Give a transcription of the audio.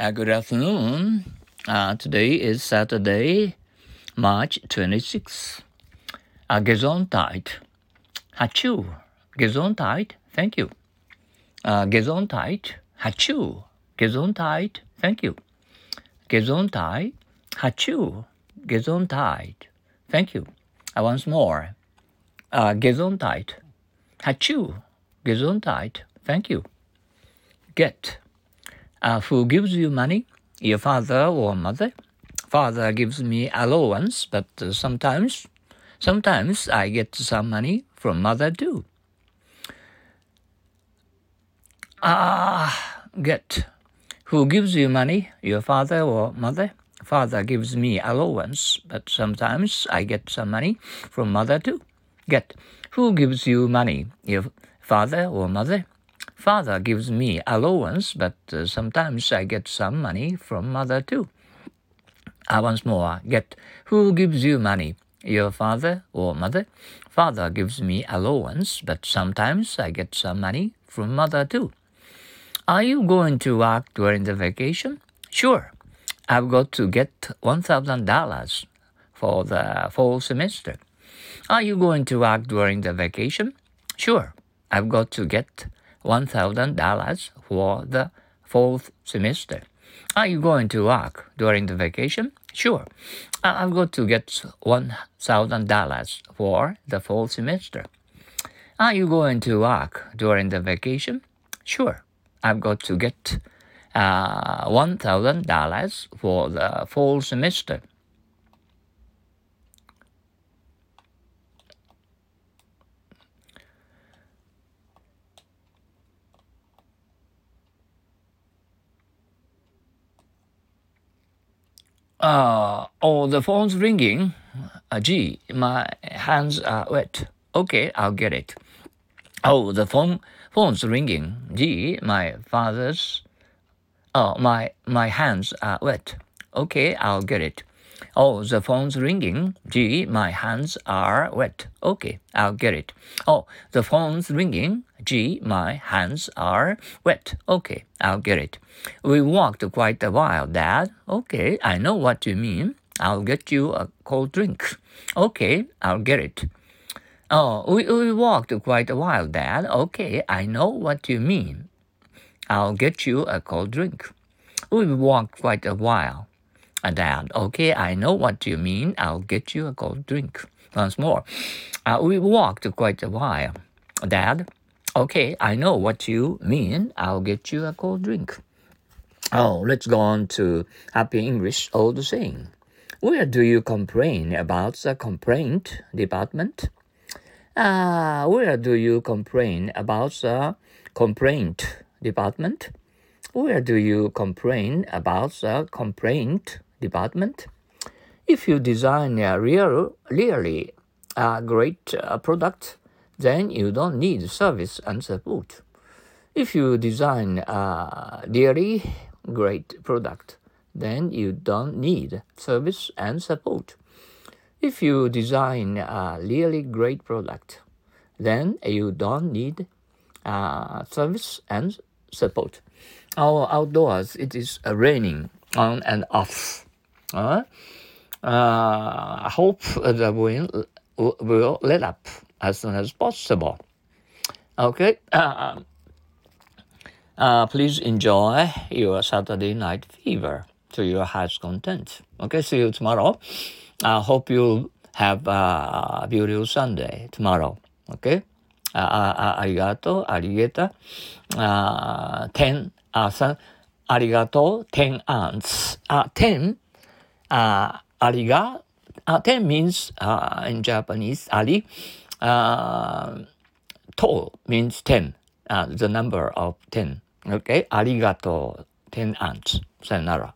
Uh, good afternoon. Uh, today is Saturday, March 26th. Uh, Gesundheit. Hachu. Gesundheit. Thank you. Uh, Gesundheit. Hachu. Gesundheit. Thank you. Gesundheit. Hachu. Gesundheit. Thank you. Uh, once more. Uh, Gesundheit. Hachu. Gesundheit. Thank you. Get. Uh, who gives you money? Your father or mother? Father gives me allowance, but uh, sometimes, sometimes I get some money from mother too. Ah, get. Who gives you money? Your father or mother? Father gives me allowance, but sometimes I get some money from mother too. Get. Who gives you money? Your father or mother? Father gives me allowance, but uh, sometimes I get some money from mother too. Uh, once more, get who gives you money? Your father or mother? Father gives me allowance, but sometimes I get some money from mother too. Are you going to work during the vacation? Sure. I've got to get $1,000 for the fall semester. Are you going to work during the vacation? Sure. I've got to get $1,000 for the fourth semester. Are you going to work during the vacation? Sure. I've got to get $1,000 for the fall semester. Are you going to work during the vacation? Sure. I've got to get uh, $1,000 for the fall semester. Uh, oh, the phone's ringing. Uh, gee, my hands are wet. Okay, I'll get it. Oh, the phone phone's ringing. Gee, my father's. Oh, my my hands are wet. Okay, I'll get it. Oh, the phone's ringing. Gee, my hands are wet. Okay, I'll get it. Oh, the phone's ringing. Gee, my hands are wet. Okay, I'll get it. We walked quite a while, Dad. Okay, I know what you mean. I'll get you a cold drink. Okay, I'll get it. Oh, we, we walked quite a while, Dad. Okay, I know what you mean. I'll get you a cold drink. We walked quite a while. Dad, okay, I know what you mean. I'll get you a cold drink. Once more. Uh, we walked quite a while. Dad, okay, I know what you mean. I'll get you a cold drink. Oh, let's go on to Happy English old saying. Where do you complain about the complaint department? Uh, where do you complain about the complaint department? Where do you complain about the complaint department? If you design a real, really a great uh, product, then you don't need service and support. If you design a really great product, then you don't need service and support. If you design a really great product, then you don't need uh, service and support. Our outdoors, it is raining on and off. Uh, I hope that we will let up as soon as possible. Okay. Uh, uh, please enjoy your Saturday night fever to your heart's content. Okay, see you tomorrow. I hope you have a beautiful Sunday tomorrow. Okay? Uh, arigato, arigeta, uh, ten, uh, ten aunts. Uh, 10 uh, ariga Ten means uh, in Japanese ali. Uh, to means ten, uh, the number of ten. Okay, arigato ten ants. Sayonara.